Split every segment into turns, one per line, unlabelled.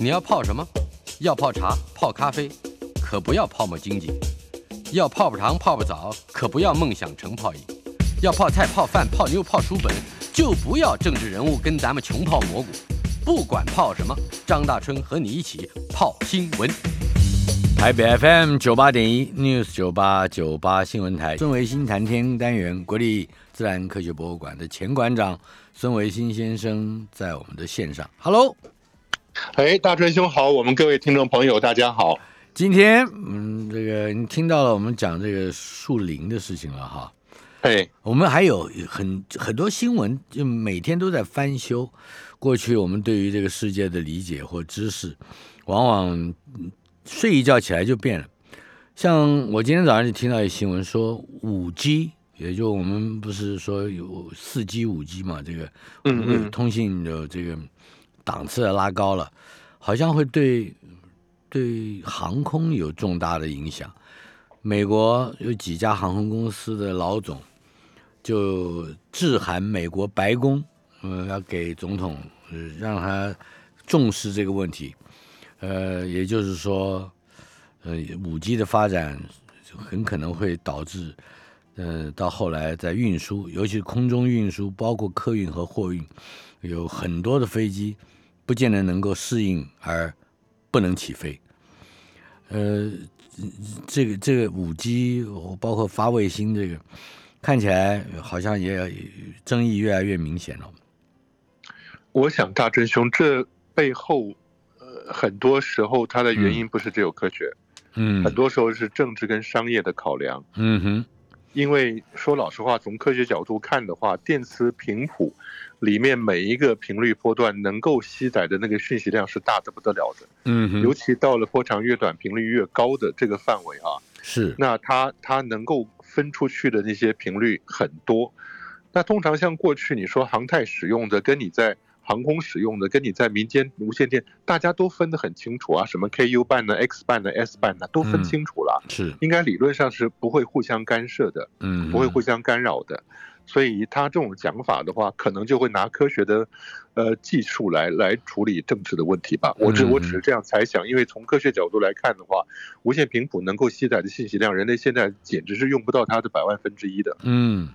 你要泡什么？要泡茶、泡咖啡，可不要泡沫经济；要泡泡糖、泡泡澡，可不要梦想成泡影；要泡菜、泡饭、泡妞、泡书本，就不要政治人物跟咱们穷泡蘑菇。不管泡什么，张大春和你一起泡新闻。台北 FM 九八点一 News 九八九八新闻台，孙维新谈天单元，国立自然科学博物馆的前馆长孙维新先生在我们的线上。Hello。
哎，大春兄好，我们各位听众朋友大家好。
今天，嗯，这个你听到了我们讲这个树林的事情了哈。
哎，
我们还有很很多新闻，就每天都在翻修。过去我们对于这个世界的理解或知识，往往睡一觉起来就变了。像我今天早上就听到一新闻说，五 G，也就我们不是说有四 G、五 G 嘛，这个
嗯嗯
通信的这个。档次拉高了，好像会对对航空有重大的影响。美国有几家航空公司的老总就致函美国白宫，呃，要给总统，呃，让他重视这个问题。呃，也就是说，呃，五 G 的发展很可能会导致，呃，到后来在运输，尤其是空中运输，包括客运和货运，有很多的飞机。不见得能够适应而不能起飞，呃，这个这个五 G，包括发卫星，这个看起来好像也争议越来越明显了。
我想大真兄，这背后呃很多时候它的原因不是只有科学，
嗯，
很多时候是政治跟商业的考量，
嗯哼。
因为说老实话，从科学角度看的话，电磁频谱里面每一个频率波段能够吸载的那个讯息量是大的不得了的。
嗯，
尤其到了波长越短、频率越高的这个范围啊，
是。
那它它能够分出去的那些频率很多。那通常像过去你说航太使用的，跟你在航空使用的跟你在民间无线电，大家都分得很清楚啊，什么 Ku 半呢、X 半呢、S 半呢，都分清楚了。
是，
应该理论上是不会互相干涉的，
嗯，
不会互相干扰的。所以他这种讲法的话，可能就会拿科学的，呃，技术来来处理政治的问题吧。我只我只是这样猜想，因为从科学角度来看的话，无线频谱能够携载的信息量，人类现在简直是用不到它的百万分之一的。
嗯，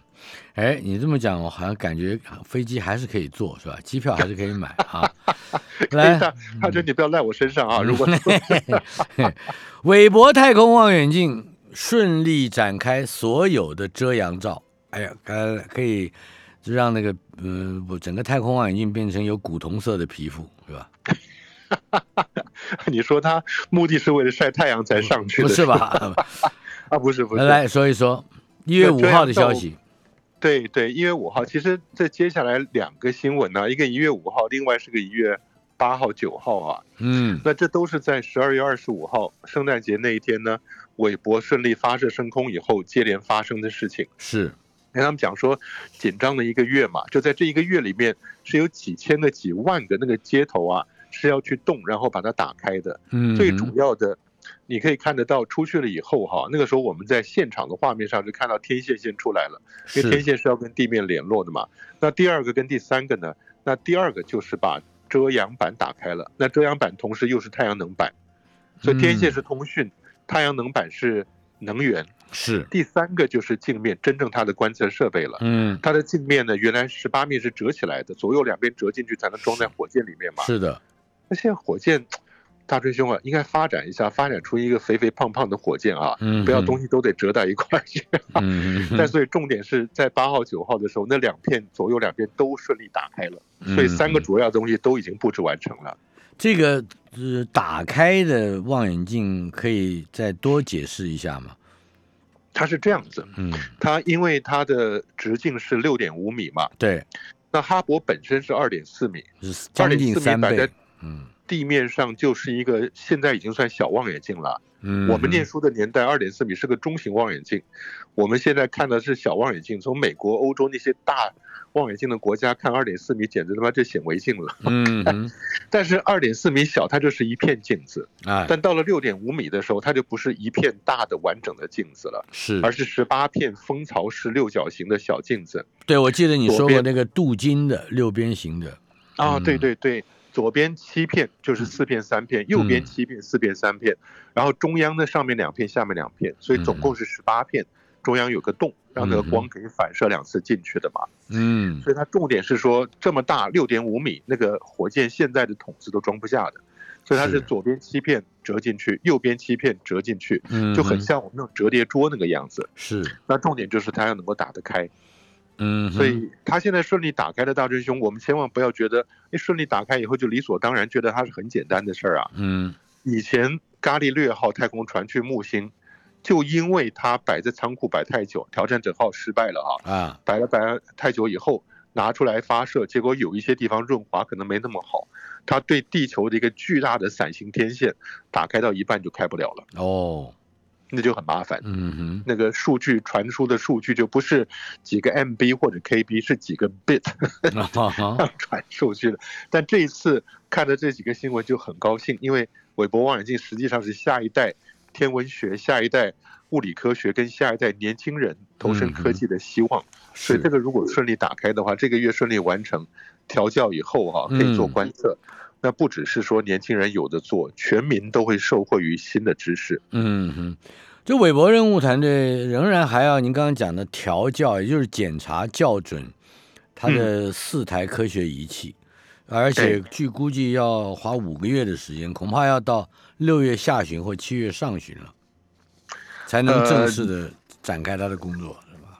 哎，你这么讲，我好像感觉飞机还是可以坐，是吧？机票还是可以买啊。来，
他说你不要赖我身上啊。如果
韦伯太空望远镜顺利展开所有的遮阳罩。哎呀，可可以就让那个嗯，整个太空望远镜变成有古铜色的皮肤，是吧？
你说他目的是为了晒太阳才上去的，
不是吧？
啊，不是不是。
来说一说一月五号的消息。
对对，一月五号，其实这接下来两个新闻呢，一个一月五号，另外是个一月八号、九号啊。
嗯，
那这都是在十二月二十五号圣诞节那一天呢，韦伯顺利发射升空以后接连发生的事情。
是。
跟他们讲说，紧张的一个月嘛，就在这一个月里面，是有几千个、几万个那个接头啊，是要去动，然后把它打开的。
嗯，
最主要的，你可以看得到出去了以后哈，那个时候我们在现场的画面上是看到天线先出来了，因为天线是要跟地面联络的嘛。那第二个跟第三个呢？那第二个就是把遮阳板打开了，那遮阳板同时又是太阳能板，所以天线是通讯，太阳能板是能源。
是
第三个就是镜面，真正它的观测设备了。
嗯，
它的镜面呢，原来十八面是折起来的，左右两边折进去才能装在火箭里面嘛。
是的。
那现在火箭，大锤兄啊，应该发展一下，发展出一个肥肥胖胖的火箭啊，不要东西都得折到一块去。
嗯。
但所以重点是在八号、九号的时候，那两片左右两边都顺利打开了，所以三个主要东西都已经布置完成了。
这个呃，打开的望远镜可以再多解释一下吗？
它是这样子，
嗯，
它因为它的直径是六点五米嘛，
对，
那哈勃本身是二点四米，
二点四米摆在，
嗯，地面上就是一个现在已经算小望远镜了。
嗯，
我们念书的年代，二点四米是个中型望远镜。我们现在看的是小望远镜。从美国、欧洲那些大望远镜的国家看二点四米，简直他妈就显微镜了。
嗯，
但是二点四米小，它就是一片镜子
啊。
但到了六点五米的时候，它就不是一片大的完整的镜子了，
是，
而是十八片蜂巢式六角形的小镜子。
对，我记得你说过那个镀金的六边形的。
啊，对对对。左边七片就是四片三片，右边七片四片三片，然后中央的上面两片，下面两片，所以总共是十八片，中央有个洞，让那个光可以反射两次进去的嘛。
嗯，
所以它重点是说这么大六点五米，那个火箭现在的筒子都装不下的，所以它是左边七片折进去，右边七片折进去，就很像我们那种折叠桌那个样子。
是，
那重点就是它要能够打得开。
嗯，
所以它现在顺利打开的大真凶，我们千万不要觉得，哎，顺利打开以后就理所当然，觉得它是很简单的事儿啊。
嗯，
以前伽利略号太空船去木星，就因为它摆在仓库摆太久，挑战者号失败了啊。
啊，
摆了摆了太久以后，拿出来发射，结果有一些地方润滑可能没那么好，它对地球的一个巨大的伞形天线打开到一半就开不了了。
哦。
那就很麻烦，
嗯哼，
那个数据传输的数据就不是几个 MB 或者 KB，是几个 bit 传数据的。但这一次看到这几个新闻就很高兴，因为韦伯望远镜实际上是下一代天文学、下一代物理科学跟下一代年轻人投身科技的希望。所以这个如果顺利打开的话，这个月顺利完成调教以后哈，可以做观测。那不只是说年轻人有的做，全民都会受惠于新的知识。
嗯哼，就韦伯任务团队仍然还要您刚刚讲的调教，也就是检查校准它的四台科学仪器，而且据估计要花五个月的时间，恐怕要到六月下旬或七月上旬了，才能正式的展开他的工作，是吧？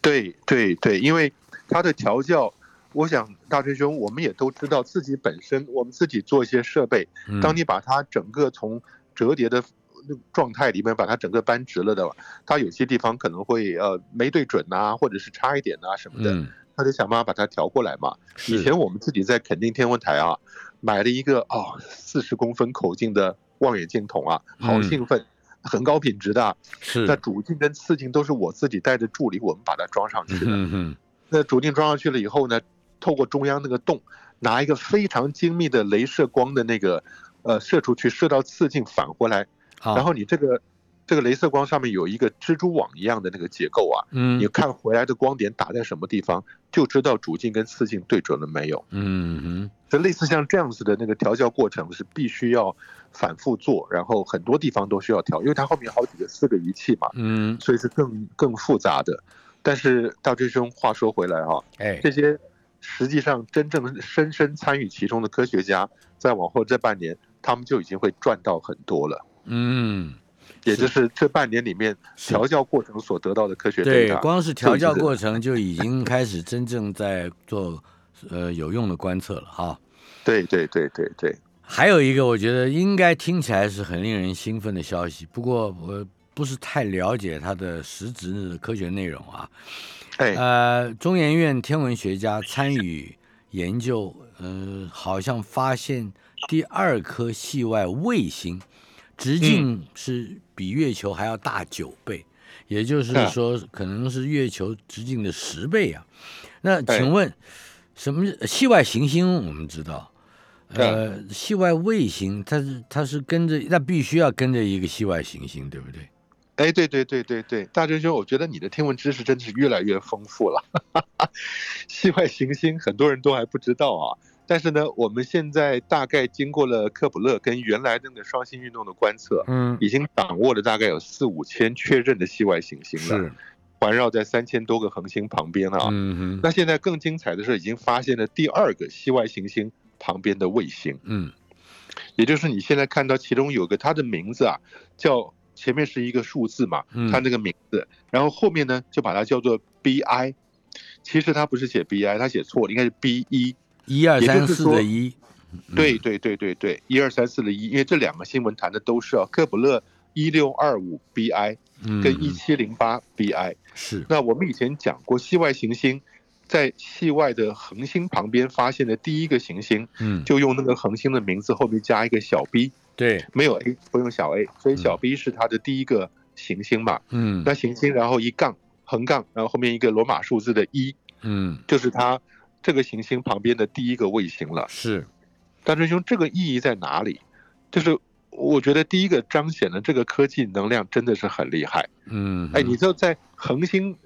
对对对，因为他的调教。我想，大锤兄，我们也都知道自己本身，我们自己做一些设备，当你把它整个从折叠的状态里面把它整个扳直了的，它有些地方可能会呃没对准呐，或者是差一点呐什么的，他就想办法把它调过来嘛。以前我们自己在垦丁天文台啊，买了一个哦四十公分口径的望远镜筒啊，好兴奋，很高品质的，
是
那主镜跟次镜都是我自己带着助理，我们把它装上去
的。
那主镜装上去了以后呢？透过中央那个洞，拿一个非常精密的镭射光的那个，呃，射出去，射到次镜返回来，然后你这个这个镭射光上面有一个蜘蛛网一样的那个结构啊，
嗯，
你看回来的光点打在什么地方，就知道主镜跟次镜对准了没有。
嗯哼，
这类似像这样子的那个调校过程是必须要反复做，然后很多地方都需要调，因为它后面好几个四个仪器嘛，
嗯，
所以是更更复杂的。但是大追兄，话说回来哈，
哎，
这些。实际上，真正深深参与其中的科学家，在往后这半年，他们就已经会赚到很多了。
嗯，
也就是这半年里面调教过程所得到的科学
对，光是调教过程就已经开始真正在做呃有用的观测了哈。
对对对对对。
还有一个，我觉得应该听起来是很令人兴奋的消息，不过我不是太了解它的实质的科学内容啊。呃，中研院天文学家参与研究，呃，好像发现第二颗系外卫星，直径是比月球还要大九倍，也就是说，可能是月球直径的十倍啊。那请问，什么系外行星？我们知道，呃，系外卫星，它是它是跟着，那必须要跟着一个系外行星，对不对？
哎，对对对对对，大真兄，我觉得你的天文知识真的是越来越丰富了。系外行星很多人都还不知道啊，但是呢，我们现在大概经过了科普勒跟原来那个双星运动的观测，
嗯，
已经掌握了大概有四五千确认的系外行星了，环绕在三千多个恒星旁边啊。
嗯哼，
那现在更精彩的是，已经发现了第二个系外行星旁边的卫星，
嗯，
也就是你现在看到其中有个它的名字啊，叫。前面是一个数字嘛，它那个名字，然后后面呢就把它叫做 B I，其实它不是写 B I，它写错了，应该是 B 一，
一二三四的一，
对对对对对，一二三四的一，因为这两个新闻谈的都是啊，科普勒一六二五 B I，跟一七零八 B I，
是，
那我们以前讲过，系外行星在系外的恒星旁边发现的第一个行星，
嗯，
就用那个恒星的名字后面加一个小 b。
对，
没有 A 不用小 a，所以小 b 是它的第一个行星嘛。
嗯，
那行星然后一杠横杠，然后后面一个罗马数字的一，
嗯，
就是它这个行星旁边的第一个卫星了。
是，
大师兄，这个意义在哪里？就是我觉得第一个彰显了这个科技能量真的是很厉害。
嗯，
哎，你知道在恒星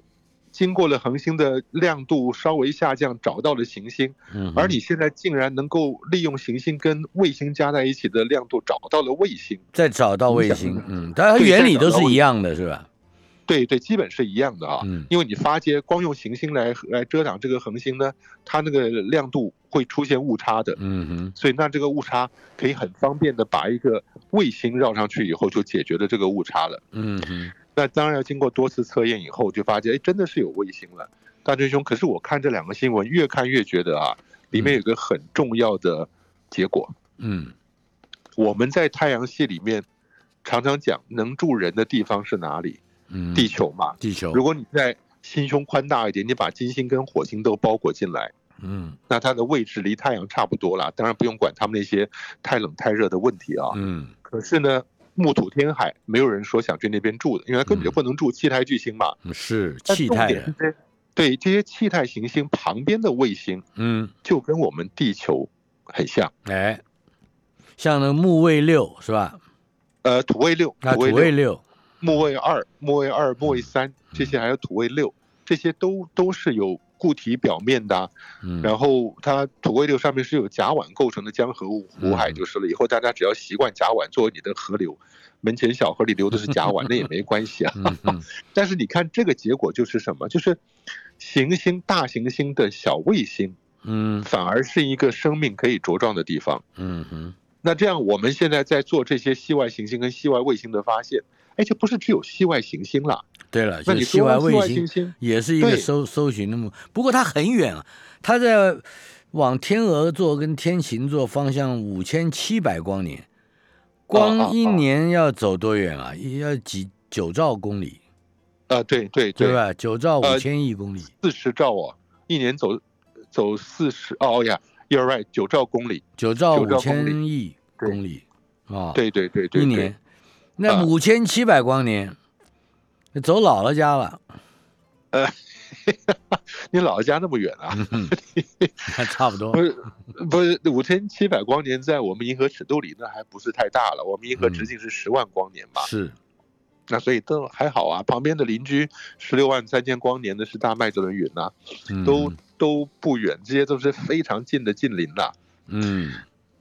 经过了恒星的亮度稍微下降，找到了行星，
嗯，
而你现在竟然能够利用行星跟卫星加在一起的亮度找到了卫星，
再找到卫星，嗯，但它原理都是一样的，是吧？
对对，基本是一样的啊。
嗯
因为你发接光用行星来来遮挡这个恒星呢，它那个亮度会出现误差的，
嗯哼，
所以那这个误差可以很方便的把一个卫星绕上去以后，就解决了这个误差了。
嗯哼，
那当然要经过多次测验以后，就发现哎，真的是有卫星了。大真兄，可是我看这两个新闻，越看越觉得啊，里面有个很重要的结果。
嗯
我们在太阳系里面常常讲，能住人的地方是哪里？
嗯，
地球嘛。
地球，
如果你在心胸宽大一点，你把金星跟火星都包裹进来，
嗯
那它的位置离太阳差不多了。当然不用管他们那些太冷太热的问题啊。
嗯
可是呢，木土天海，没有人说想去那边住的，因为它根本就不能住气态巨星嘛。
嗯是气态
对这些气态行星旁边的卫星，
嗯，
就跟我们地球很像。
哎，像那个木卫六是吧？
呃，土卫六、
啊，土卫
六，木卫二、木卫二、木卫三这些，还有土卫六，这些都都是有固体表面的啊、
嗯，
然后它土卫六上面是有甲烷构成的江河湖湖海就是了。以后大家只要习惯甲烷作为你的河流，门前小河里流的是甲烷，那也没关系啊。但是你看这个结果就是什么？就是行星大行星的小卫星，
嗯
反而是一个生命可以茁壮的地方。
嗯哼，
那这样我们现在在做这些系外行星跟系外卫星的发现，哎，就不是只有系外行星了。
对了，
那你
就系外卫星，也是一个搜搜寻的目，不过它很远啊，它在往天鹅座跟天琴座方向五千七百光年，光一
哦
年要走多远啊？要几九兆公里，
啊，对对
对吧？九兆五
呃
千亿公里，
四十兆哦，一年走走四十哦呀，You're right，九兆公里。
九兆五千亿公里啊，
对对对对，对
一年，那
啊
五千七百光年，那走姥姥家了，呃
你姥姥家那么远啊？
嗯 那差不多
不，是不是五千七百光年，在我们银河尺度里那还不是太大了。我们银河
嗯
直径是十万光年嘛，
是，
那所以都还好啊。旁边的邻居十六万三千光年的是大麦哲伦云呐，
嗯
都都不远，这些都是非常近的近邻呐。
嗯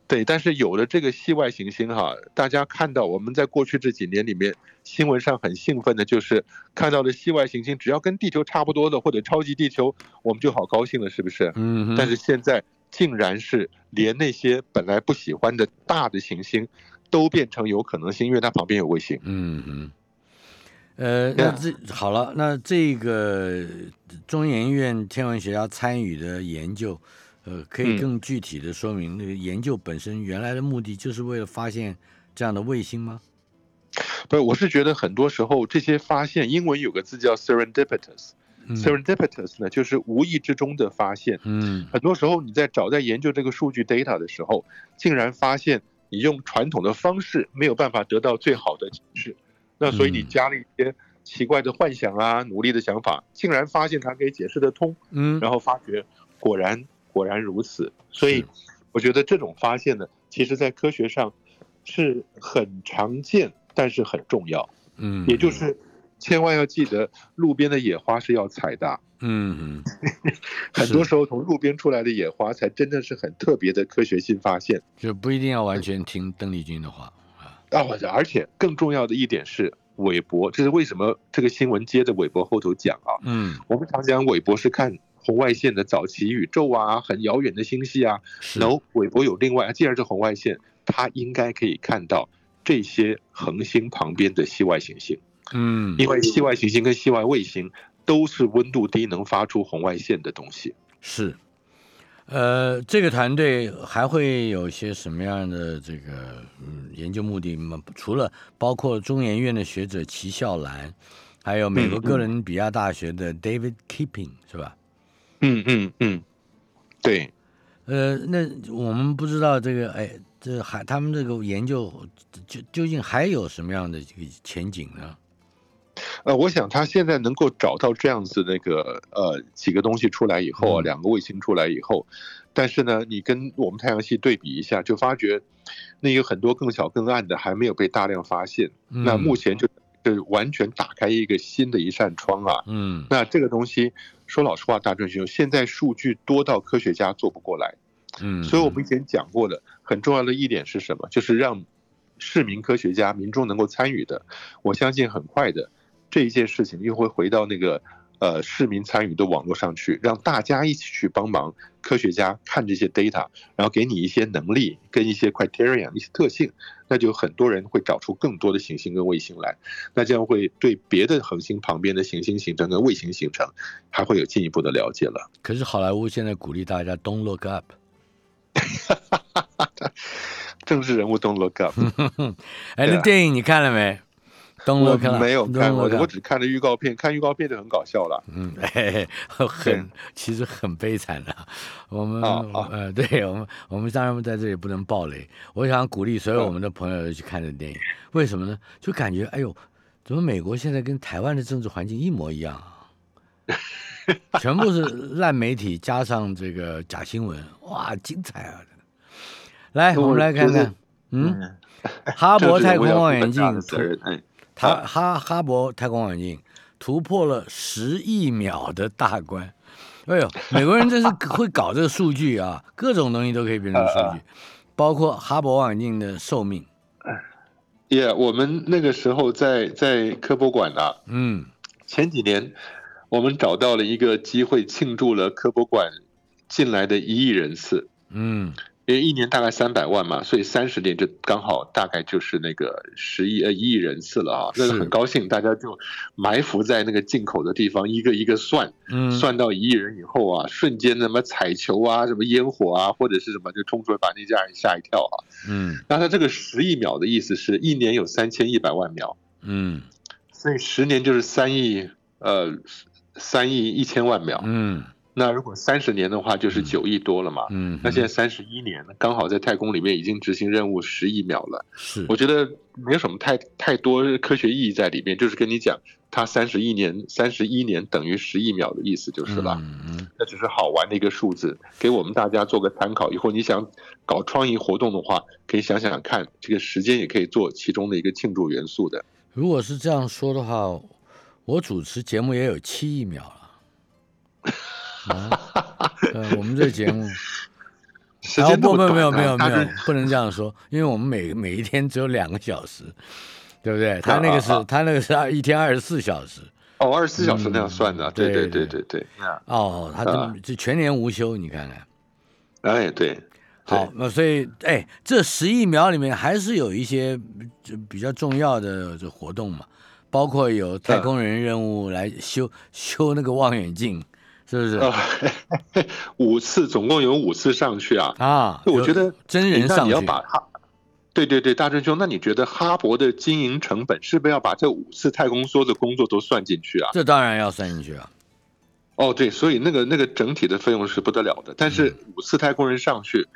对，但是有了这个系外行星哈，大家看到我们在过去这几年里面新闻上很兴奋的就是看到的系外行星，只要跟地球差不多的或者超级地球，我们就好高兴了，是不是？
嗯，
但是现在竟然是连那些本来不喜欢的大的行星，都变成有可能性，因为它旁边有卫星。
嗯嗯，呃，那这好了，那这个中研院天文学家参与的研究，呃，可以
嗯。
更具体的说明那个研究本身原来的目的就是为了发现这样的卫星吗？
不是，我是觉得很多时候这些发现，英文有个字叫 serendipitous，serendipitous、呢就是无意之中的发现。
嗯。
很多时候你在找在研究这个数据 data 的时候，竟然发现你用传统的方式没有办法得到最好的解释，那所以你
嗯。
加了一些奇怪的幻想啊、努力的想法，竟然发现它可以解释得通，
嗯。
然后发觉果然果然如此。所以我觉得这种发现呢，其实在科学上是很常见，但是很重要，
嗯，
也就是千万要记得，路边的野花是要采的啊。
嗯嗯，
很多时候从路边出来的野花，才真的是很特别的科学性发现
就不一定要完全听邓丽君的话啊。
啊！而且更重要的一点是，韦伯，这是为什么这个新闻接着韦伯后头讲啊？
嗯，
我们常讲韦伯是看红外线的早期宇宙啊，很遥远的星系啊。
是
no，韦伯有另外，既然是红外线，他应该可以看到这些恒星旁边的系外行星，
嗯，
因为系外行星跟系外卫星都是温度低能发出红外线的东西。
是，呃，这个团队还会有些什么样的这个嗯研究目的吗？除了包括中研院的学者齐孝兰，还有美国哥伦比亚大学的 David Keeping 是吧？
嗯嗯嗯，对。
呃，那我们不知道这个，哎，这还他们这个研究究究竟还有什么样的这个前景呢？
呃，我想他现在能够找到这样子那个呃几个东西出来以后啊，
嗯
两个卫星出来以后，但是呢，你跟我们太阳系对比一下，就发觉那有很多更小更暗的还没有被大量发现。那
嗯
目前就就完全打开一个新的一扇窗啊。
嗯
那这个东西说老实话，大正兄，现在数据多到科学家做不过来。
嗯，
所以我们以前讲过的很重要的一点是什么？就是让市民科学家、民众能够参与的。我相信很快的这一件事情又会回到那个呃市民参与的网络上去，让大家一起去帮忙科学家看这些 data，然后给你一些能力跟一些 criteria 一些特性，那就很多人会找出更多的行星跟卫星来，那这样会对别的恒星旁边的行星形成跟卫星形成还会有进一步的了解了。
可是好莱坞现在鼓励大家 don't look up。
政治人物 don't look up。
哎，那电影你看了没？Don't
我没有看，我我只看了预告片，看预告片就很搞笑了。
嗯，嘿嘿，很其实很悲惨的。我们、
哦哦
呃，对我们我们当然在这里不能暴雷。我想鼓励所有我们的朋友去看这电影，为什么呢？就感觉哎呦，怎么美国现在跟台湾的政治环境一模一样啊？全部是 烂媒体加上这个假新闻，哇，精彩啊！来，我们来看看，嗯，哈勃太空望远镜
责任，哎，
它哈哈勃太空望远镜突破了十亿秒的大关。哎呦，美国人真是 会搞这个数据啊，各种东西都可以变成数据，包括哈勃望远镜的寿命。
也、我们那个时候在在科博馆啊，
嗯
前几年我们找到了一个机会，庆祝了科博馆进来的一亿人次。
嗯
因为一年大概三百万嘛，所以三十年就刚好大概就是那个十亿呃一亿人次了啊，那个很高兴，大家就埋伏在那个进口的地方，一个一个算，
嗯，
算到一亿人以后啊，瞬间什么彩球啊，什么烟火啊，或者是什么就冲出来把那家人吓一跳啊。
嗯
那他这个十亿秒的意思是一年有三千一百万秒，
嗯
所以十年就是三亿呃三亿一千万秒。
嗯
那如果三十年的话，就是九亿多了嘛。
嗯，
那现在三十一年，刚好在太空里面已经执行任务十亿秒了。
是
我觉得没有什么太太多科学意义在里面，就是跟你讲，它三十一年，三十一年等于十亿秒的意思就是了。
嗯嗯
那只是好玩的一个数字，给我们大家做个参考。以后你想搞创意活动的话，可以想想看，这个时间也可以做其中的一个庆祝元素的。
如果是这样说的话，我主持节目也有七亿秒了。啊，呃，我们这节目。
时间
不不没有没有没有
没有，
不能这样说，因为我们每每一天只有两个小时，对不对？他那个是他那个是二一天二十四小时
哦，二十四小时那样算的，
嗯
对
对
对对对
哦，他
啊
这这全年无休，你看看。
哎，对，
好，那所以哎，这十亿秒里面还是有一些就比较重要的这活动嘛，包括有太空人任务来修修那个望远镜，是不是？
呃，五次总共有五次上去啊。
啊，有
我觉得
真人
那你要
上去，
把哈，对对对，大真兄，那你觉得哈勃的经营成本是不是要把这五次太空梭的工作都算进去啊？
这当然要算进去啊。
哦，对，所以那个那个整体的费用是不得了的。但是
嗯
五次太空人上去，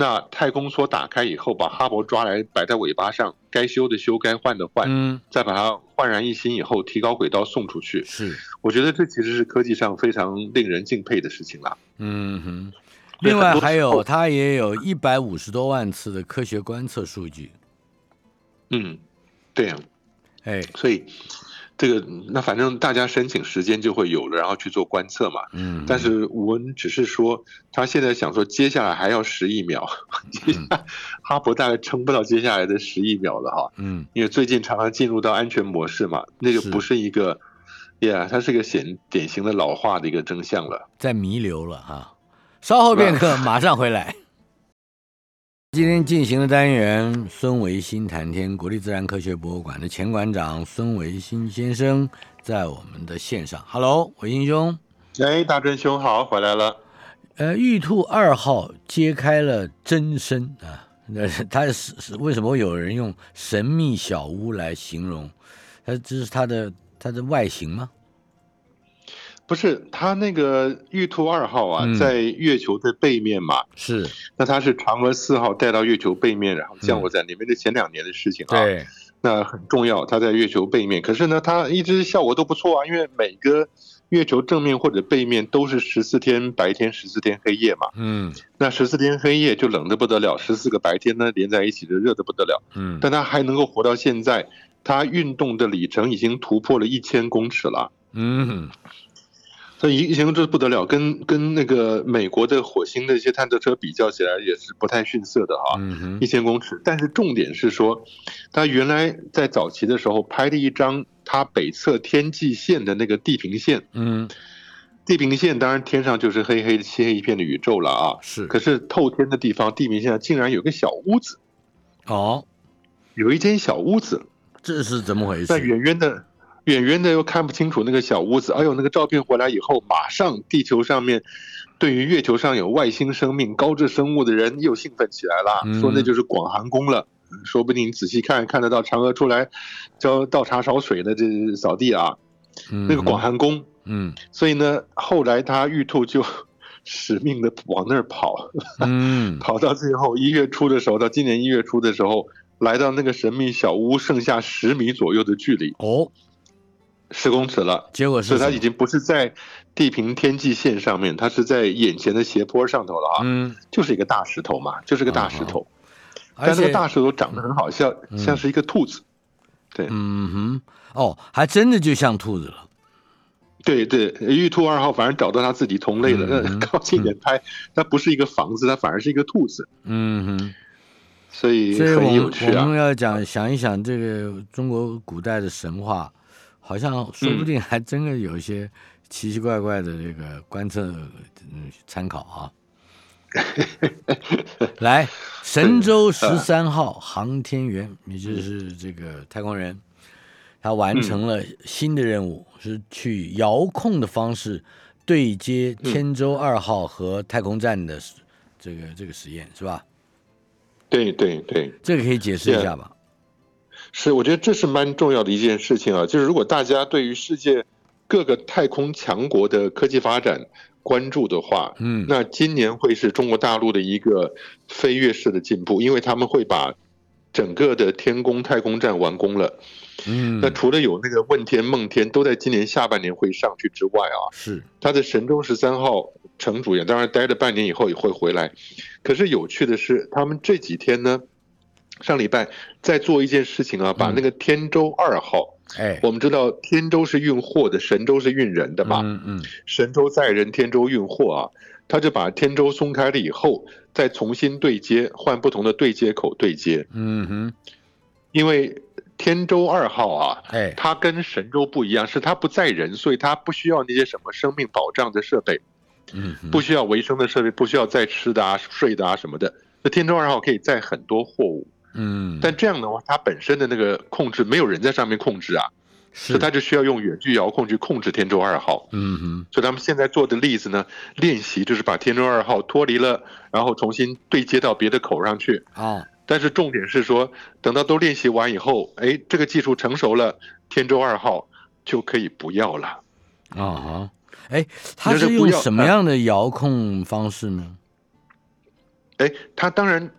那太空梭打开以后，把哈勃抓来摆在尾巴上，该修的修，该换的换，
嗯，
再把它焕然一新以后，提高轨道送出去。
是，
我觉得这其实是科技上非常令人敬佩的事情啦。
嗯哼。另外还有，它也有一百五十多万次的科学观测数据，
嗯，对呀、
哎，
所以这个那反正大家申请时间就会有了，然后去做观测嘛。
嗯，
但是我们只是说，他现在想说，接下来还要十亿秒，接下来哈勃大概撑不到接下来的十亿秒了哈，
嗯，
因为最近常常进入到安全模式嘛，那个不是一个，yeah，它是一个显典型的老化的一个真相了。
在弥留了哈。稍后片刻，马上回来。今天进行的单元，孙维新谈天，国立自然科学博物馆的前馆长孙维新先生在我们的线上。Hello，维新兄。
哎，大真兄好，回来了。
呃，玉兔二号揭开了真身啊，那它是是为什么会有人用神秘小屋来形容？它这是它的它的外形吗？
不是，它那个玉兔二号啊，
嗯。
在月球的背面嘛，
是，
那它是嫦娥四号带到月球背面，然后降落在里面的前两年的事情啊。
对，
那很重要，它在月球背面，可是呢，它一直效果都不错啊，因为每个月球正面或者背面都是十四天白天，十四天黑夜嘛。
嗯。
那十四天黑夜就冷得不得了，十四个白天呢连在一起就热得不得了。
嗯。
但它还能够活到现在，它运动的里程已经突破了一千公尺了。
嗯，
所以一千公尺不得了，跟跟那个美国的火星的一些探测车比较起来，也是不太逊色的哈。一，千公尺，但是重点是说，他原来在早期的时候拍的一张它北侧天际线的那个地平线，
嗯，
地平线当然天上就是黑黑漆黑一片的宇宙了啊。
是，
可是透天的地方，地平线上竟然有个小屋子，
哦，
有一间小屋子，
这是怎么回事？在？
远远的，远远的又看不清楚那个小屋子。哎呦，那个照片回来以后，马上地球上面对于月球上有外星生命、高智生物的人又兴奋起来了，
嗯
说那就是广寒宫了。说不定你仔细看看得到嫦娥出来浇倒茶烧水的这扫地啊，那个广寒宫。
嗯
所以呢，后来他玉兔就 使命的往那儿跑，
嗯
跑到最后一月初的时候，到今年一月初的时候，来到那个神秘小屋，剩下十米左右的距离，
哦，
十公尺了。
结果
所以它已经不是在地平天际线上面，它是在眼前的斜坡上头了啊，
嗯，
就是一个大石头嘛，就是个大石头。但那个大石头长得很好，像
嗯
像是一个兔子。
对嗯哼，哦，还真的就像兔子了。
对对，玉兔二号反而找到它自己同类了，
嗯
那靠近点拍，它不是一个房子，它反而是一个兔子，
嗯哼。
所以很有
们
趣啊。
我们要讲想一想这个中国古代的神话，好像说不定还真的有一些奇奇怪怪的这个观测嗯参考啊。来，神舟十三号航天员，也就是这个太空人，他完成了新的任务，是去遥控的方式对接天舟二号和太空站的这个这个实验，是吧？
对对对，
这个可以解释一下吧？
是，我觉得这是蛮重要的一件事情啊。就是如果大家对于世界各个太空强国的科技发展关注的话，
嗯，
那今年会是中国大陆的一个飞跃式的进步，因为他们会把整个的天宫太空站完工了。
嗯，
那除了有那个问天、梦天都在今年下半年会上去之外啊，
是，
他的神舟十三号乘组也当然待了半年以后也会回来。可是有趣的是，他们这几天呢，上礼拜在做一件事情啊，把那个天舟二号，
哎，
我们知道天舟是运货的，神舟是运人的嘛，
嗯嗯。
神舟载人，天舟运货啊，他就把天舟松开了以后，再重新对接，换不同的对接口对接，
嗯哼，
因为天舟二号啊，
哎，
它跟神舟不一样，是它不载人，所以它不需要那些什么生命保障的设备，
嗯，
不需要维生的设备，不需要载吃的啊、睡的啊什么的。那天舟二号可以载很多货物，
嗯，
但这样的话，它本身的那个控制没有人在上面控制啊，所
是
以它就需要用远距遥控去控制天舟二号。
嗯哼，
所以他们现在做的例子呢，练习就是把天舟二号脱离了，然后重新对接到别的口上去。
哦，
但是重点是说，等到都练习完以后，哎，这个技术成熟了，天舟二号就可以不要了。
啊哈，哎，它
就是
用什么样的遥控方式呢？
哎，它当然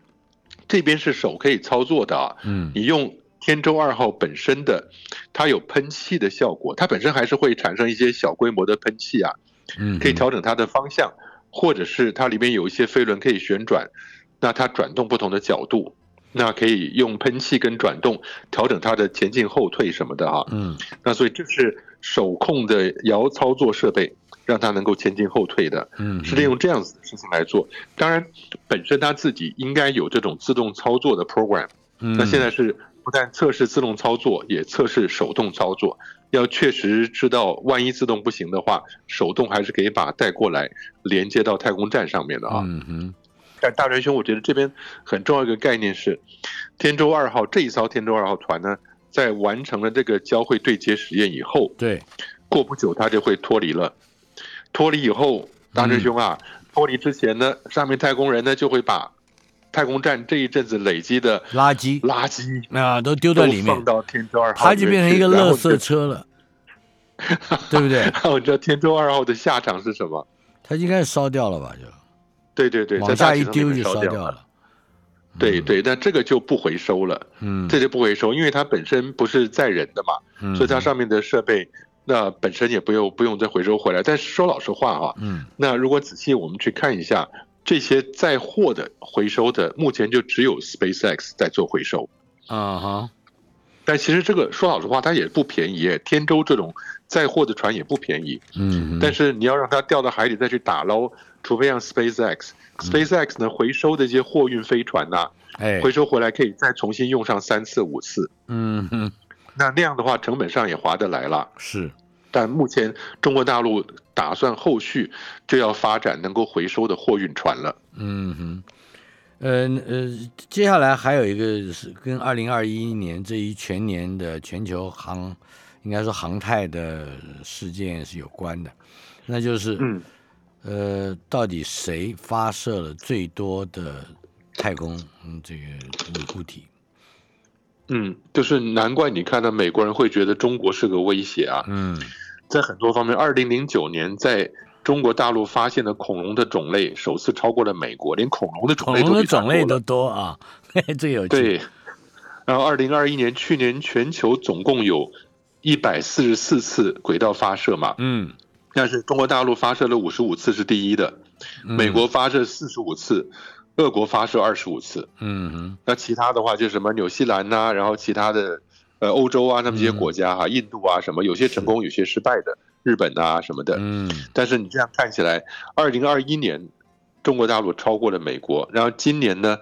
这边是手可以操作的啊，
嗯。
你用天舟二号本身的，它有喷气的效果，它本身还是会产生一些小规模的喷气啊，
嗯，
可以调整它的方向，或者是它里面有一些飞轮可以旋转，那它转动不同的角度，那可以用喷气跟转动调整它的前进后退什么的哈、
嗯。
那所以这是手控的摇操作设备，让它能够前进后退的，
嗯，
是利用这样子的事情来做。当然，本身他自己应该有这种自动操作的 program，
嗯，
那现在是不但测试自动操作，也测试手动操作。要确实知道，万一自动不行的话，手动还是可以把它带过来，连接到太空站上面的啊。
嗯哼，
但大元兄，我觉得这边很重要一个概念是，天舟二号这一艘天舟二号船呢，在完成了这个交会对接实验以后，
对，
过不久它就会脱离了。脱离以后，大师兄啊，脱离之前呢，上面太空人呢就会把太空站这一阵子累积的
垃圾
垃圾
啊都丢在里面
放，到天舟二号
它
里面去，
就变成一个垃圾车了，对不对？
然后你知道天舟二号的下场是什么？
它应该是烧掉了吧？就
对对对，
往下一丢就烧掉。了。
对对，但这个就不回收了，
嗯，
这就不回收，因为它本身不是载人的嘛，
嗯
所以它上面的设备那本身也不用不用再回收回来。但是说老实话啊，
嗯
那如果仔细我们去看一下这些载货的回收的，目前就只有 SpaceX 在做回收。
啊哈，
但其实这个说老实话，它也不便宜。天舟这种载货的船也不便宜。
嗯，
但是你要让它掉到海里再去打捞，除非像 SpaceX，SpaceX 呢回收的一些货运飞船呐，
哎，
回收回来可以再重新用上三次五次。
嗯哼，
那那样的话成本上也划得来了。
是，
但目前中国大陆打算后续就要发展能够回收的货运船了。
嗯哼。呃呃，接下来还有一个是跟二零二一年这一全年的全球航，应该说航太的事件是有关的，那就是
嗯，
呃，到底谁发射了最多的太空嗯这个物物体？
嗯，就是难怪你看到美国人会觉得中国是个威胁啊。
嗯
在很多方面，二零零九年在中国大陆发现的恐龙的种类首次超过了美国，连恐龙的种类都比它
龙的种类都多啊，这有趣。
对。然后，二零二一年去年全球总共有一百四十四次轨道发射嘛，
嗯，
但是中国大陆发射了五十五次是第一的，
嗯
美国发射四十五次，俄国发射二十五次。
嗯哼
那其他的话就什么纽西兰呐、然后其他的呃欧洲啊，他们这些国家哈、印度啊什么，有些成功，有些失败的，日本啊什么的。
嗯
但是你这样看起来，二零二一年中国大陆超过了美国，然后今年呢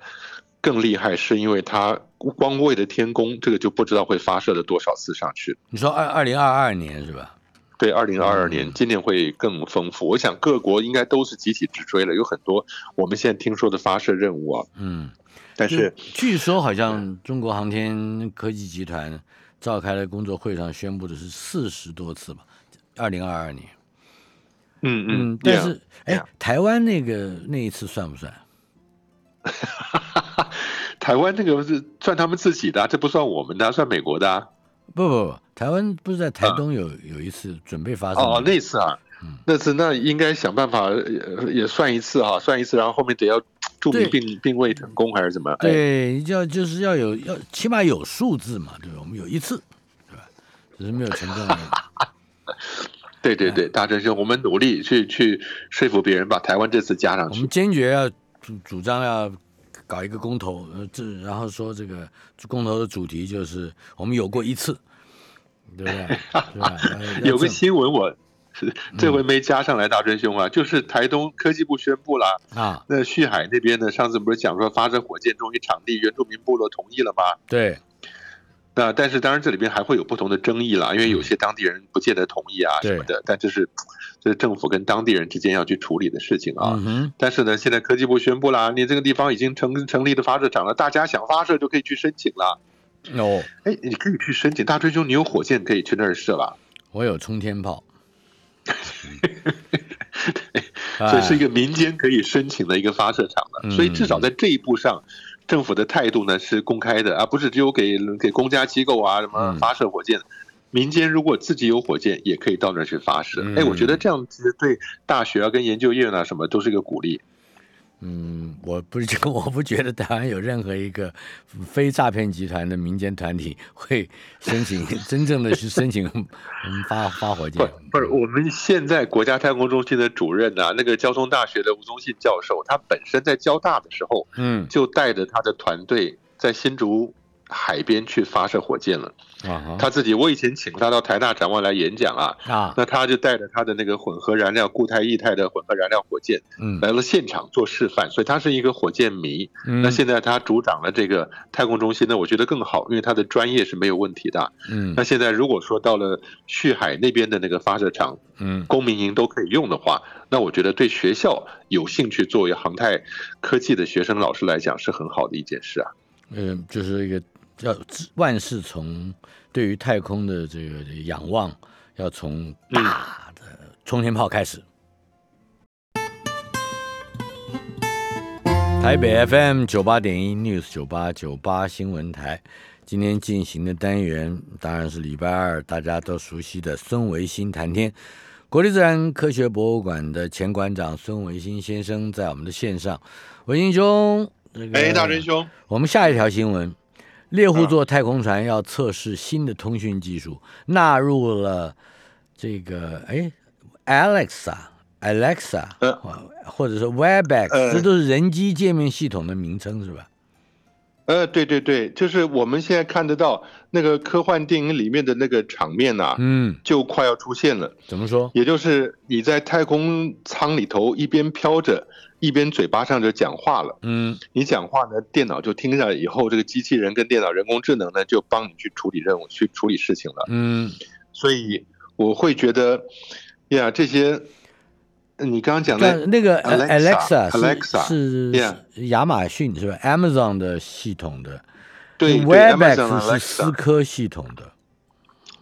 更厉害，是因为它光为了天宫，这个就不知道会发射了多少次上去。
你说二二零二二年是吧？
对，二零二二
嗯
年今年会更丰富。我想各国应该都是集体直追了，有很多我们现在听说的发射任务啊。
嗯，
但是
据说好像中国航天科技集团召开的工作会上宣布的是四十多次吧，二零二二年。
嗯
嗯，但是哎台湾那个那一次算不算？
台湾那个是算他们自己的啊、这不算我们的啊、算美国的啊。
不不不，台湾不是在台东有有一次准备发生
哦，那次啊
嗯，
那次那应该想办法也也算一次哈，算一次，然后后面得要注明
对
并并未成功还是怎么？哎，
对，要就是要有要起码有数字嘛，对吧？我们有一次，对吧？只是没有成功而已。哎
对对对，大真兄，我们努力去去说服别人把台湾这次加上去
我们。坚决要主主张要搞一个公投，呃，这然后说这个公投的主题就是我们有过一次，对不对？
有个新闻我这
嗯
回没加上来，大真兄啊，就是台东科技部宣布了，
啊，
那旭海那边呢，上次不是讲说发射火箭终于场地原住民部落同意了吗？
对，
那但是当然这里边还会有不同的争议啦，因为有些当地人不见得同意啊什么的，但就是这是政府跟当地人之间要去处理的事情啊。
嗯，
但是呢，现在科技部宣布啦，你这个地方已经成成立的发射场了，大家想发射就可以去申请了。
哦，
哎，你可以去申请，大追兄，你有火箭可以去那儿射吧？
我有冲天炮，
所以是一
个
个民间可以申请的一个发射场
嗯
的，所以至少在这一步上，政府的态度呢是公开的，而不是只有给给公家机构啊什么
嗯
发射火箭。民间如果自己有火箭，也可以到那儿去发射。
嗯
哎，我觉得这样其实对大学啊、跟研究院啊什么都是一个鼓励。
嗯，我不是我不觉得台湾有任何一个非诈骗集团的民间团体会申请真正的去申请发发火箭
不，不是，我们现在国家太空中心的主任呐、那个交通大学的吴宗信教授，他本身在交大的时候
嗯
就带着他的团队在新竹海边去发射火箭了。
啊
他自己，我以前请他到台大展望来演讲啊，
啊
那他就带着他的那个混合燃料固态液态的混合燃料火箭
嗯
来了现场做示范，所以他是一个火箭迷。
嗯
那现在他主掌了这个太空中心呢，我觉得更好，因为他的专业是没有问题的。
嗯
那现在如果说到了旭海那边的那个发射场，
嗯
公民营都可以用的话，那我觉得对学校有兴趣作为航太科技的学生老师来讲是很好的一件事啊。
嗯，就是一个要万事从对于太空的这个仰望，要从大的冲天炮开始。台北 FM 九八点一 News 九八九八新闻台，今天进行的单元当然是礼拜二大家都熟悉的孙维新谈天。国立自然科学博物馆的前馆长孙维新先生在我们的线上，维新兄，这个
哎，大真兄，
我们下一条新闻，猎户座太空船要测试新的通讯技术，纳入了这个哎，Alexa、Alexa，
呃
或者是 Webex，、
呃
这都是人机界面系统的名称是吧？
呃，对对对，就是我们现在看得到那个科幻电影里面的那个场面呐、
嗯，
就快要出现了。
怎么说？
也就是你在太空舱里头一边飘着，一边嘴巴上就讲话了。
嗯
你讲话呢，电脑就听下来以后，这个机器人跟电脑人工智能呢，就帮你去处理任务、去处理事情了。
嗯
所以我会觉得，呀，这些呃你刚刚讲的
那个是
Alexa，
是亚马逊是吧？Amazon 的系统的，
对对
Webex
Amazon
是思
Alexa，
科系统的。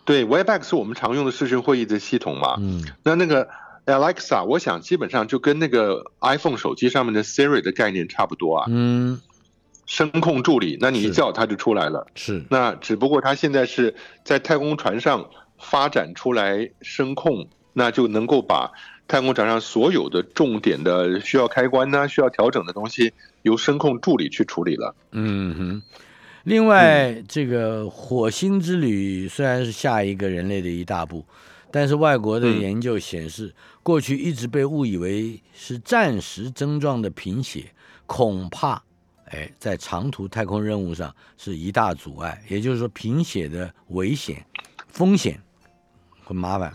对 Webex 是我们常用的视讯会议的系统嘛。
嗯
那那个 Alexa，我想基本上就跟那个 iPhone 手机上面的 Siri 的概念差不多啊，
嗯，
声控助理，那你一叫它就出来了。
是
那只不过它现在是在太空船上发展出来声控，那就能够把太空船上所有的重点的需要开关呢、需要调整的东西，由声控助理去处理了。
嗯哼。另外，这个火星之旅虽然是下一个人类的一大步，但是外国的
嗯
研究显示，过去一直被误以为是暂时症状的贫血，恐怕，哎，在长途太空任务上是一大阻碍。也就是说，贫血的危险、风险很麻烦。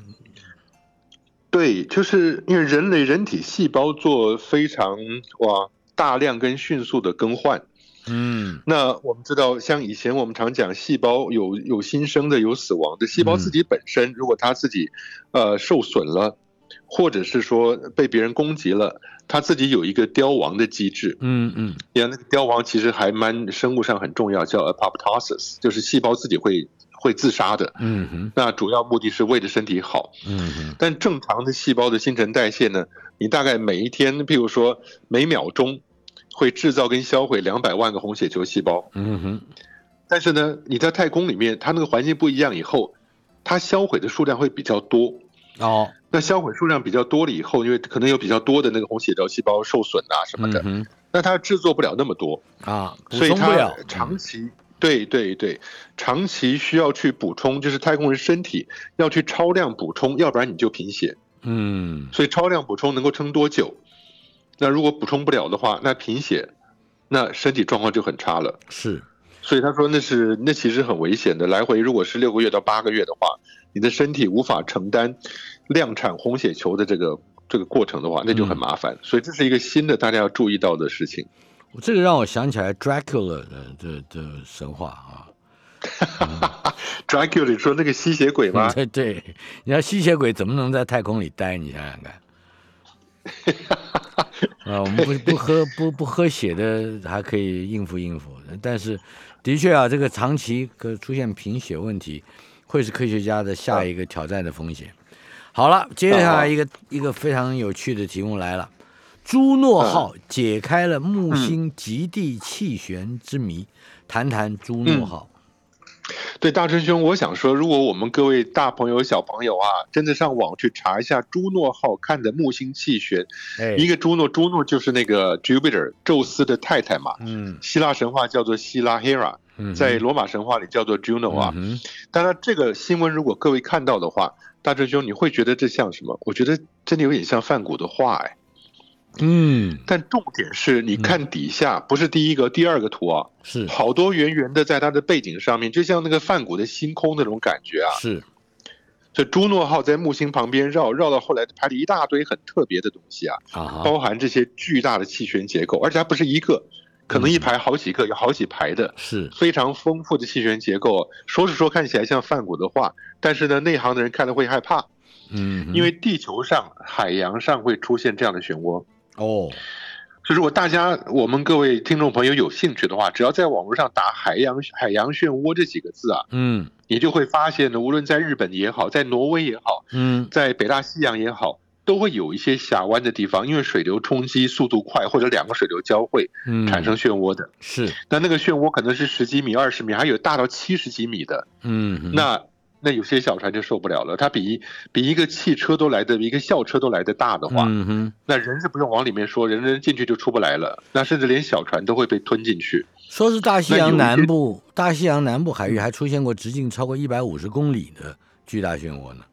对，就是因为人类人体细胞做非常哇大量跟迅速的更换。
嗯
那我们知道，像以前我们常讲，细胞有有新生的，有死亡的。细胞
嗯
自己本身，如果它自己呃受损了，或者是说被别人攻击了，它自己有一个凋亡的机制。
嗯嗯
你看，那个凋亡其实还蛮生物上很重要，叫 apoptosis，就是细胞自己会会自杀的。
嗯哼
那主要目的是为了身体好。
嗯哼
但正常的细胞的新陈代谢呢，你大概每一天，譬如说每秒钟会制造跟销毁两百万个红血球细胞。
嗯哼
但是呢，你在太空里面，它那个环境不一样以后，它销毁的数量会比较多。
哦
那销毁数量比较多了以后，因为可能有比较多的那个红血球细胞受损啊什么的，
嗯
那它制作不了那么多，
啊，
所以它长期。对对对，长期需要去补充，就是太空人身体要去超量补充，要不然你就贫血。
嗯
所以超量补充能够撑多久？那如果补充不了的话，那贫血，那身体状况就很差了。
是
所以他说那是那其实很危险的，来回如果是六个月到八个月的话，你的身体无法承担量产红血球的这个这个过程的话，那就很麻烦。所以这是一个新的大家要注意到的事情。
这个让我想起来 Dracula 的的的神话啊。
Dracula 你说那个吸血鬼吗？
对对，你要吸血鬼怎么能在太空里待？你想想看。啊，我们不不喝不不喝血的还可以应付应付，但是的确啊，这个长期可出现贫血问题，会是科学家的下一个挑战的风险。好了，接下来一个一个非常有趣的题目来了，朱诺号解开了木星极地气旋之谜，谈谈朱诺号。
对，大春兄，我想说，如果我们各位大朋友、小朋友啊，真的上网去查一下朱诺号看的木星气旋，
哎，
一个朱诺，朱诺就是那个 Jupiter 宙斯的太太嘛，
嗯
希腊神话叫做希拉 Hera，
嗯，
在罗马神话里叫做 Juno 啊。当然，这个新闻如果各位看到的话，大春兄，你会觉得这像什么？我觉得真的有点像梵谷的画哎。
嗯，
但重点是你看底下，不是第一个、第二个图啊，
是。
好多圆圆的在它的背景上面，就像那个梵谷的星空那种感觉啊。
是，
这朱诺号在木星旁边绕，绕到后来拍了一大堆很特别的东西啊，
啊，
包含这些巨大的气旋结构，而且它不是一个，可能一排好几个，有好几排的。
是，
非常丰富的气旋结构，说是说看起来像梵谷的画，但是呢，内行的人看了会害怕，
嗯，
因为地球上、海洋上会出现这样的漩涡。
哦，
所以，如果大家我们各位听众朋友有兴趣的话，只要在网络上打“海洋海洋漩涡”这几个字啊，
嗯。
你就会发现呢，无论在日本也好，在挪威也好，
嗯。
在北大西洋也好，都会有一些峡湾的地方，因为水流冲击速度快，或者两个水流交汇
嗯，
产生漩涡的。
是，
那那个漩涡可能是十几米、二十米，还有大到七十几米的。
嗯，
那那有些小船就受不了了，它比比一个汽车都来的，比一个校车都来的大的话，
嗯哼，
那人是不用往里面说，人人进去就出不来了，那甚至连小船都会被吞进去。
说是大西洋南部，大西洋南部海域还出现过直径超过一百五十公里的巨大漩涡呢。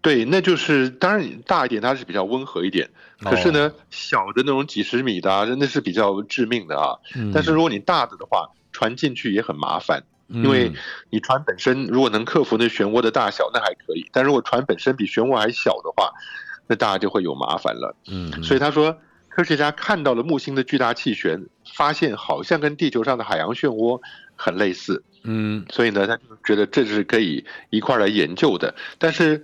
对，那就是当然大一点它是比较温和一点，可是呢，小的那种几十米的啊，那是比较致命的啊。但是如果你大的的话，船进去也很麻烦，因为你船本身如果能克服那漩涡的大小，那还可以；但如果船本身比漩涡还小的话，那大家就会有麻烦了。嗯，所以他说，科学家看到了木星的巨大气旋，发现好像跟地球上的海洋漩涡很类似。嗯，所以呢，他就觉得这是可以一块来研究的。但是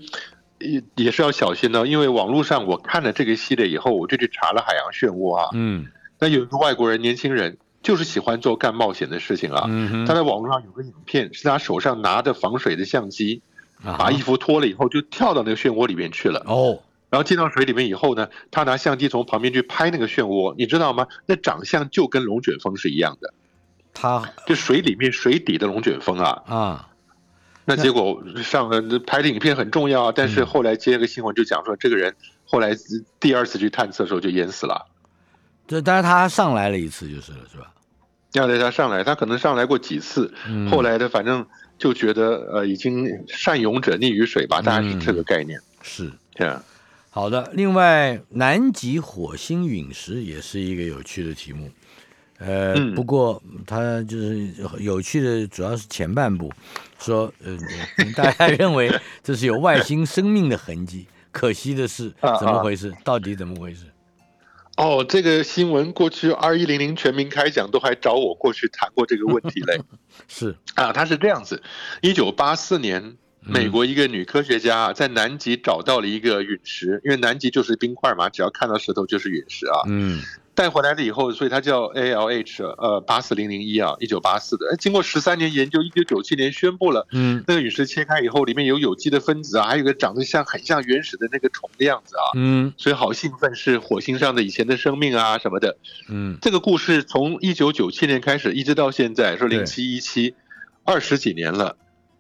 也也是要小心的，因为网络上我看了这个系列以后，我就去查了海洋漩涡啊。嗯，那有一个外国人年轻人就是喜欢做干冒险的事情啊。嗯他在网络上有个影片，是他手上拿着防水的相机，把衣服脱了以后就跳到那个漩涡里面去了。哦。然后进到水里面以后呢，他拿相机从旁边去拍那个漩涡，你知道吗？那长相就跟龙卷风是一样的。
他
这水里面水底的龙卷风啊啊！那结果上拍的影片很重要啊，但是后来接个新闻就讲说，这个人后来第二次去探测的时候就淹死了。
这但是他上来了一次就是了，是吧？
要带他上来，他可能上来过几次，后来的反正就觉得呃，已经善勇者溺于水吧，大概是这个概念。
是
这样。
好的，另外南极火星陨石也是一个有趣的题目，呃，不过它就是有趣的主要是前半部，说呃，大家认为这是有外星生命的痕迹，可惜的是怎么回事？到底怎么回事？
哦，这个新闻过去二一零零全民开讲都还找我过去谈过这个问题嘞，
是
啊，他是这样子，一九八四年。美国一个女科学家在南极找到了一个陨石，因为南极就是冰块嘛，只要看到石头就是陨石啊。嗯，带回来了以后，所以它叫 ALH，呃，八四零零一啊，一九八四的。经过十三年研究，一九九七年宣布了，嗯，那个陨石切开以后，里面有有机的分子啊，还有个长得像很像原始的那个虫的样子啊。嗯，所以好兴奋，是火星上的以前的生命啊什么的。嗯，这个故事从一九九七年开始，一直到现在，说零七一七，二十几年了。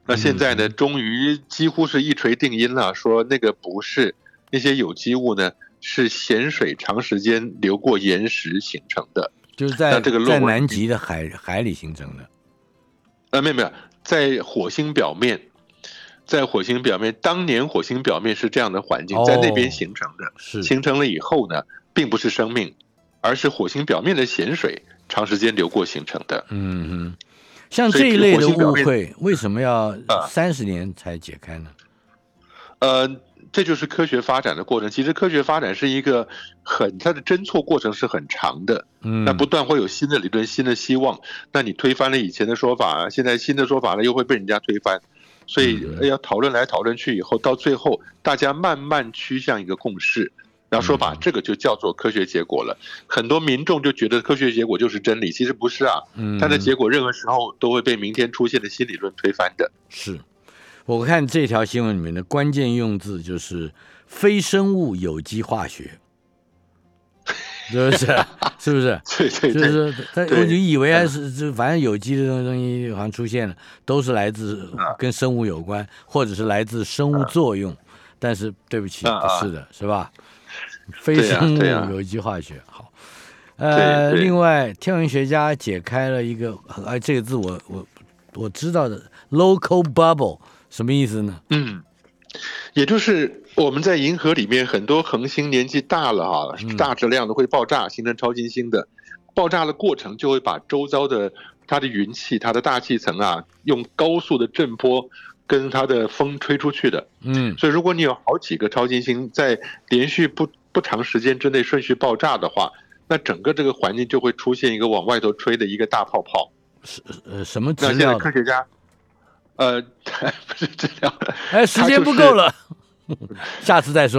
那现在呢，终于几乎是一锤定音了，说那个不是那些有机物呢，是咸水长时间流过岩石形成的，
就是在这个在南极的海海里形成的。
呃，没有没有，在火星表面，在火星表面，当年火星表面是这样的环境，在那边形成的，
是
形成了以后呢，并不是生命，而是火星表面的咸水长时间流过形成的。嗯嗯。
像这一类的误会，为什么要三十年才解开呢？
呃，这就是科学发展的过程。其实科学发展是一个很它的侦错过程是很长的。嗯，那不断会有新的理论、新的希望。那你推翻了以前的说法，现在新的说法呢又会被人家推翻。所以要讨论来讨论去以后，到最后大家慢慢趋向一个共识。然后说把这个就叫做科学结果了，很多民众就觉得科学结果就是真理，其实不是啊。嗯，它的结果任何时候都会被明天出现的新理论推翻的。
是，我看这条新闻里面的关键用字就是非生物有机化学，是不是？是不是？
对对对，
就是他，我就以为还是就反正有机的东西好像出现了，都是来自跟生物有关，或者是来自生物作用，但是对不起，不是的，是吧？非生物有机化学好，呃，另外天文学家解开了一个，哎，这个字我我我知道的，local bubble 什么意思呢？
嗯，也就是我们在银河里面很多恒星年纪大了哈，大质量的会爆炸，形成超新星的，爆炸的过程就会把周遭的它的云气、它的大气层啊，用高速的震波跟它的风吹出去的。嗯，所以如果你有好几个超新星在连续不不长时间之内顺序爆炸的话，那整个这个环境就会出现一个往外头吹的一个大泡泡。
是呃什么？
那现在科学家，呃，不是治疗，
哎，时间不够了，下次再说。